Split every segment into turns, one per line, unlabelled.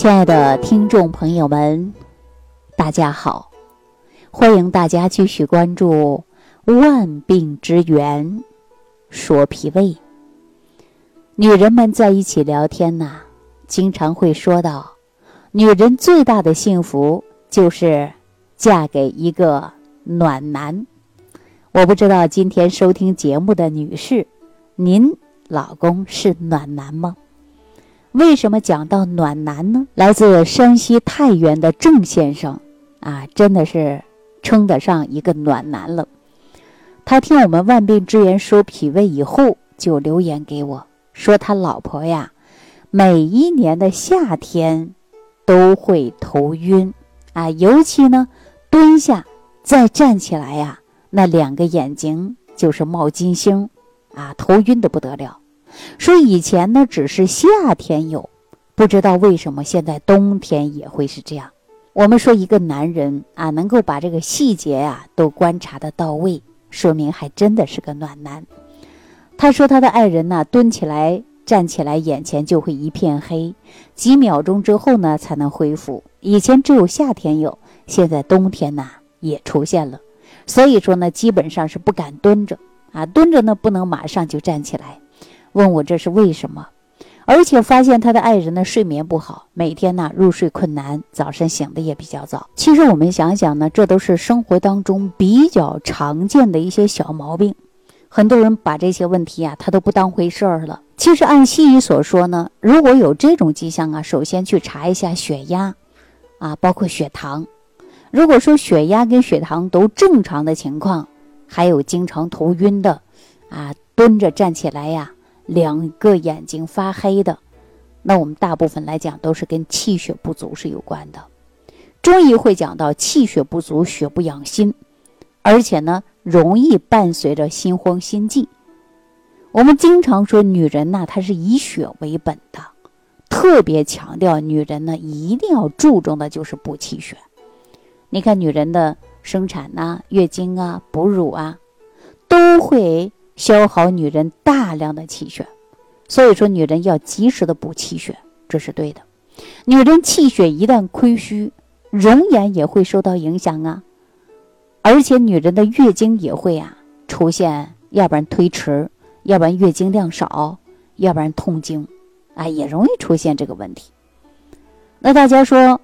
亲爱的听众朋友们，大家好！欢迎大家继续关注《万病之源》，说脾胃。女人们在一起聊天呐，经常会说到，女人最大的幸福就是嫁给一个暖男。我不知道今天收听节目的女士，您老公是暖男吗？为什么讲到暖男呢？来自山西太原的郑先生啊，真的是称得上一个暖男了。他听我们万病之源说脾胃以后，就留言给我说，他老婆呀，每一年的夏天都会头晕啊，尤其呢蹲下再站起来呀。那两个眼睛就是冒金星，啊，头晕的不得了。说以前呢只是夏天有，不知道为什么现在冬天也会是这样。我们说一个男人啊，能够把这个细节呀都观察的到位，说明还真的是个暖男。他说他的爱人呢蹲起来站起来，眼前就会一片黑，几秒钟之后呢才能恢复。以前只有夏天有，现在冬天呢也出现了。所以说呢，基本上是不敢蹲着啊，蹲着呢不能马上就站起来。问我这是为什么？而且发现他的爱人呢睡眠不好，每天呢入睡困难，早晨醒的也比较早。其实我们想想呢，这都是生活当中比较常见的一些小毛病。很多人把这些问题啊，他都不当回事儿了。其实按西医所说呢，如果有这种迹象啊，首先去查一下血压，啊，包括血糖。如果说血压跟血糖都正常的情况，还有经常头晕的，啊，蹲着站起来呀，两个眼睛发黑的，那我们大部分来讲都是跟气血不足是有关的。中医会讲到气血不足，血不养心，而且呢，容易伴随着心慌心悸。我们经常说女人呐，她是以血为本的，特别强调女人呢，一定要注重的就是补气血。你看，女人的生产呐、月经啊、哺乳啊，都会消耗女人大量的气血，所以说女人要及时的补气血，这是对的。女人气血一旦亏虚，容颜也会受到影响啊，而且女人的月经也会啊出现，要不然推迟，要不然月经量少，要不然痛经，啊，也容易出现这个问题。那大家说？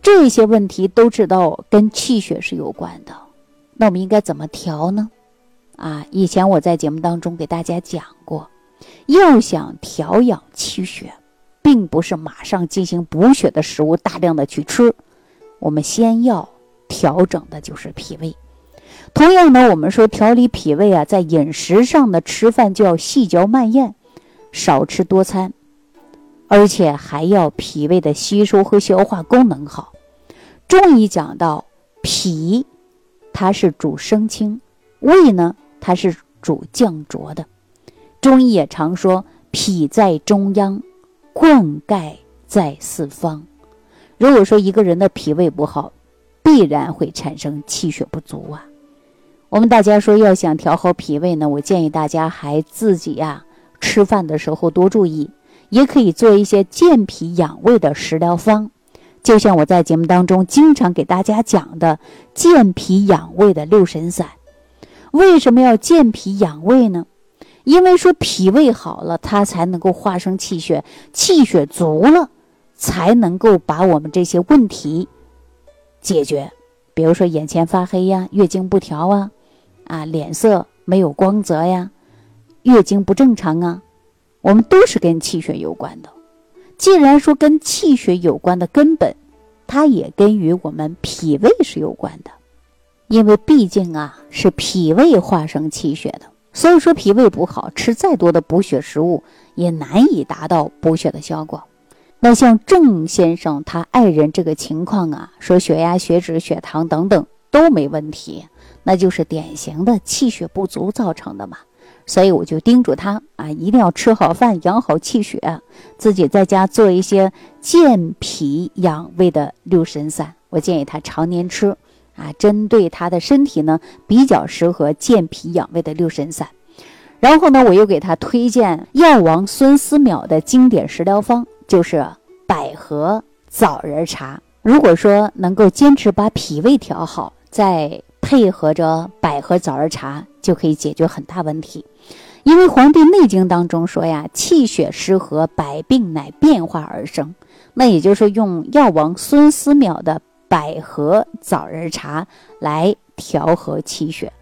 这些问题都知道跟气血是有关的，那我们应该怎么调呢？啊，以前我在节目当中给大家讲过，要想调养气血，并不是马上进行补血的食物大量的去吃，我们先要调整的就是脾胃。同样呢，我们说调理脾胃啊，在饮食上的吃饭就要细嚼慢咽，少吃多餐，而且还要脾胃的吸收和消化功能好。中医讲到脾，它是主升清；胃呢，它是主降浊的。中医也常说，脾在中央，灌溉在四方。如果说一个人的脾胃不好，必然会产生气血不足啊。我们大家说要想调好脾胃呢，我建议大家还自己呀，吃饭的时候多注意，也可以做一些健脾养胃的食疗方。就像我在节目当中经常给大家讲的健脾养胃的六神散，为什么要健脾养胃呢？因为说脾胃好了，它才能够化生气血，气血足了，才能够把我们这些问题解决。比如说眼前发黑呀，月经不调啊，啊脸色没有光泽呀，月经不正常啊，我们都是跟气血有关的。既然说跟气血有关的根本，它也跟与我们脾胃是有关的，因为毕竟啊是脾胃化生气血的，所以说脾胃不好，吃再多的补血食物也难以达到补血的效果。那像郑先生他爱人这个情况啊，说血压、血脂、血糖等等都没问题，那就是典型的气血不足造成的嘛。所以我就叮嘱他啊，一定要吃好饭，养好气血，自己在家做一些健脾养胃的六神散。我建议他常年吃啊，针对他的身体呢，比较适合健脾养胃的六神散。然后呢，我又给他推荐药王孙思邈的经典食疗方，就是百合枣仁茶。如果说能够坚持把脾胃调好，再配合着百合枣仁茶，就可以解决很大问题。因为《黄帝内经》当中说呀，气血失和，百病乃变化而生。那也就是说，用药王孙思邈的百合枣仁茶来调和气血。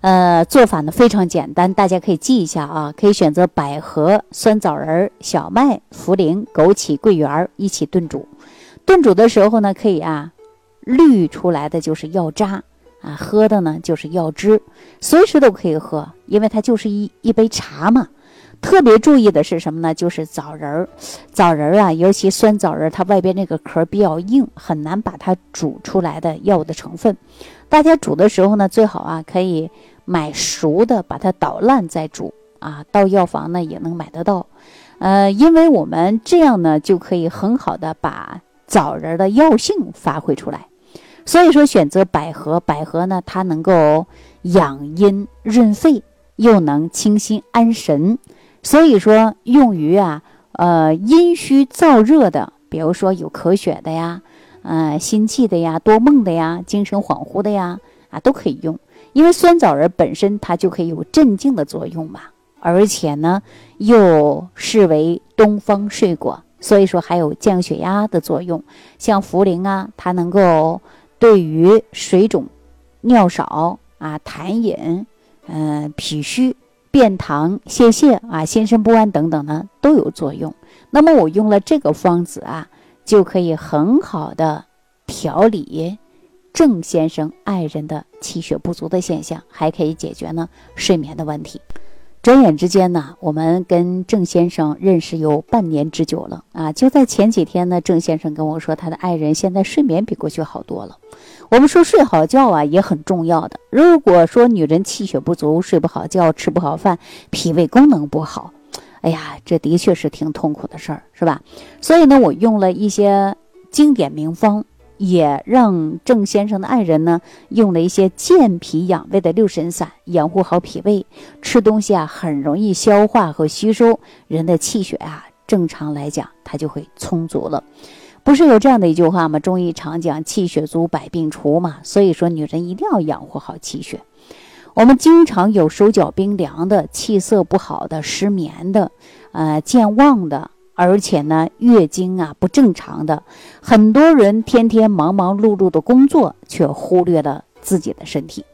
呃，做法呢非常简单，大家可以记一下啊。可以选择百合、酸枣仁、小麦、茯苓、枸杞、桂圆一起炖煮。炖煮的时候呢，可以啊，滤出来的就是药渣。啊，喝的呢就是药汁，随时都可以喝，因为它就是一一杯茶嘛。特别注意的是什么呢？就是枣仁儿，枣仁儿啊，尤其酸枣仁，它外边那个壳比较硬，很难把它煮出来的药物的成分。大家煮的时候呢，最好啊可以买熟的，把它捣烂再煮啊。到药房呢也能买得到，呃，因为我们这样呢就可以很好的把枣仁的药性发挥出来。所以说，选择百合，百合呢，它能够养阴润肺，又能清心安神。所以说，用于啊，呃，阴虚燥热的，比如说有咳血的呀，呃，心悸的呀，多梦的呀，精神恍惚的呀，啊，都可以用。因为酸枣仁本身它就可以有镇静的作用嘛，而且呢，又视为东方睡果，所以说还有降血压的作用。像茯苓啊，它能够。对于水肿、尿少啊、痰饮、嗯、脾虚、便溏、泄泻啊、心神不安等等呢，都有作用。那么我用了这个方子啊，就可以很好的调理郑先生爱人的气血不足的现象，还可以解决呢睡眠的问题。转眼之间呢，我们跟郑先生认识有半年之久了啊！就在前几天呢，郑先生跟我说，他的爱人现在睡眠比过去好多了。我们说睡好觉啊也很重要的。如果说女人气血不足，睡不好觉，吃不好饭，脾胃功能不好，哎呀，这的确是挺痛苦的事儿，是吧？所以呢，我用了一些经典名方。也让郑先生的爱人呢用了一些健脾养胃的六神散，养护好脾胃。吃东西啊很容易消化和吸收，人的气血啊正常来讲它就会充足了。不是有这样的一句话吗？中医常讲气血足百病除嘛。所以说女人一定要养护好气血。我们经常有手脚冰凉的、气色不好的、失眠的、呃健忘的。而且呢，月经啊不正常的，很多人天天忙忙碌碌的工作，却忽略了自己的身体。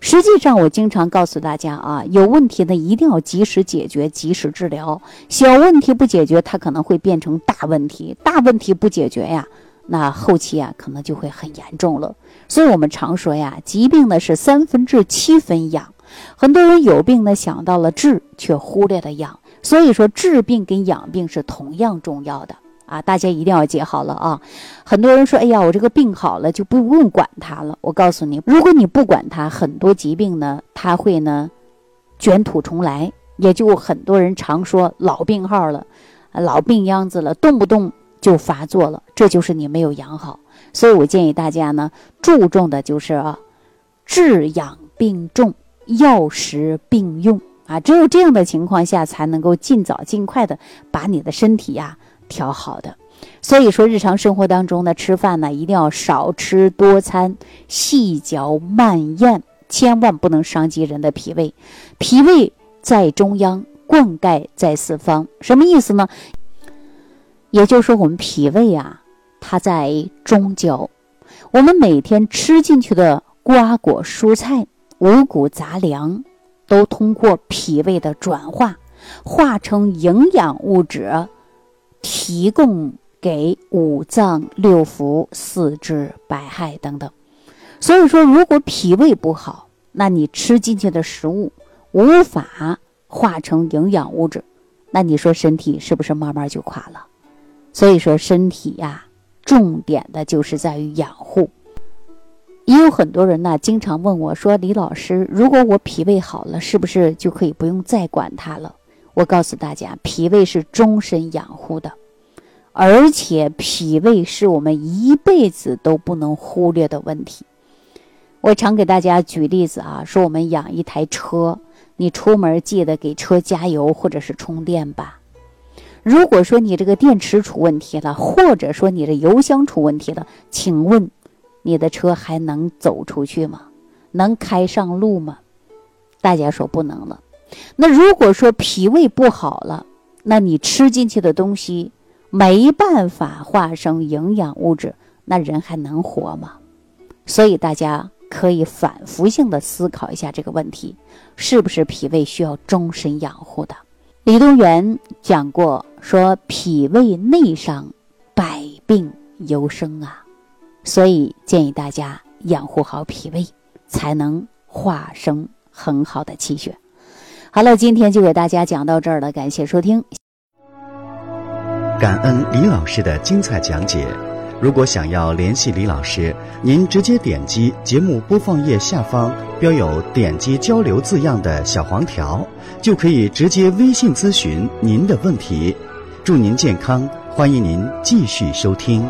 实际上，我经常告诉大家啊，有问题呢一定要及时解决，及时治疗。小问题不解决，它可能会变成大问题；大问题不解决呀，那后期啊可能就会很严重了。所以我们常说呀，疾病呢是三分治，七分养。很多人有病呢想到了治，却忽略了养。所以说，治病跟养病是同样重要的啊！大家一定要记好了啊！很多人说：“哎呀，我这个病好了就不用管它了。”我告诉你，如果你不管它，很多疾病呢，它会呢卷土重来。也就很多人常说老病号了，老病秧子了，动不动就发作了，这就是你没有养好。所以我建议大家呢，注重的就是啊，治养并重，药食并用。啊，只有这样的情况下，才能够尽早尽快的把你的身体呀调好的。所以说，日常生活当中呢，吃饭呢一定要少吃多餐，细嚼慢咽，千万不能伤及人的脾胃。脾胃在中央，灌溉在四方，什么意思呢？也就是说，我们脾胃啊，它在中焦。我们每天吃进去的瓜果蔬菜、五谷杂粮。都通过脾胃的转化，化成营养物质，提供给五脏六腑、四肢百骸等等。所以说，如果脾胃不好，那你吃进去的食物无法化成营养物质，那你说身体是不是慢慢就垮了？所以说，身体呀，重点的就是在于养护。也有很多人呢，经常问我说：“李老师，如果我脾胃好了，是不是就可以不用再管它了？”我告诉大家，脾胃是终身养护的，而且脾胃是我们一辈子都不能忽略的问题。我常给大家举例子啊，说我们养一台车，你出门记得给车加油或者是充电吧。如果说你这个电池出问题了，或者说你的油箱出问题了，请问你的车还能走出去吗？能开上路吗？大家说不能了。那如果说脾胃不好了，那你吃进去的东西没办法化生营养物质，那人还能活吗？所以大家可以反复性的思考一下这个问题，是不是脾胃需要终身养护的？李东垣讲过，说脾胃内伤，百病由生啊，所以建议大家养护好脾胃，才能化生很好的气血。好了，今天就给大家讲到这儿了，感谢收听，
感恩李老师的精彩讲解。如果想要联系李老师，您直接点击节目播放页下方标有“点击交流”字样的小黄条，就可以直接微信咨询您的问题。祝您健康，欢迎您继续收听。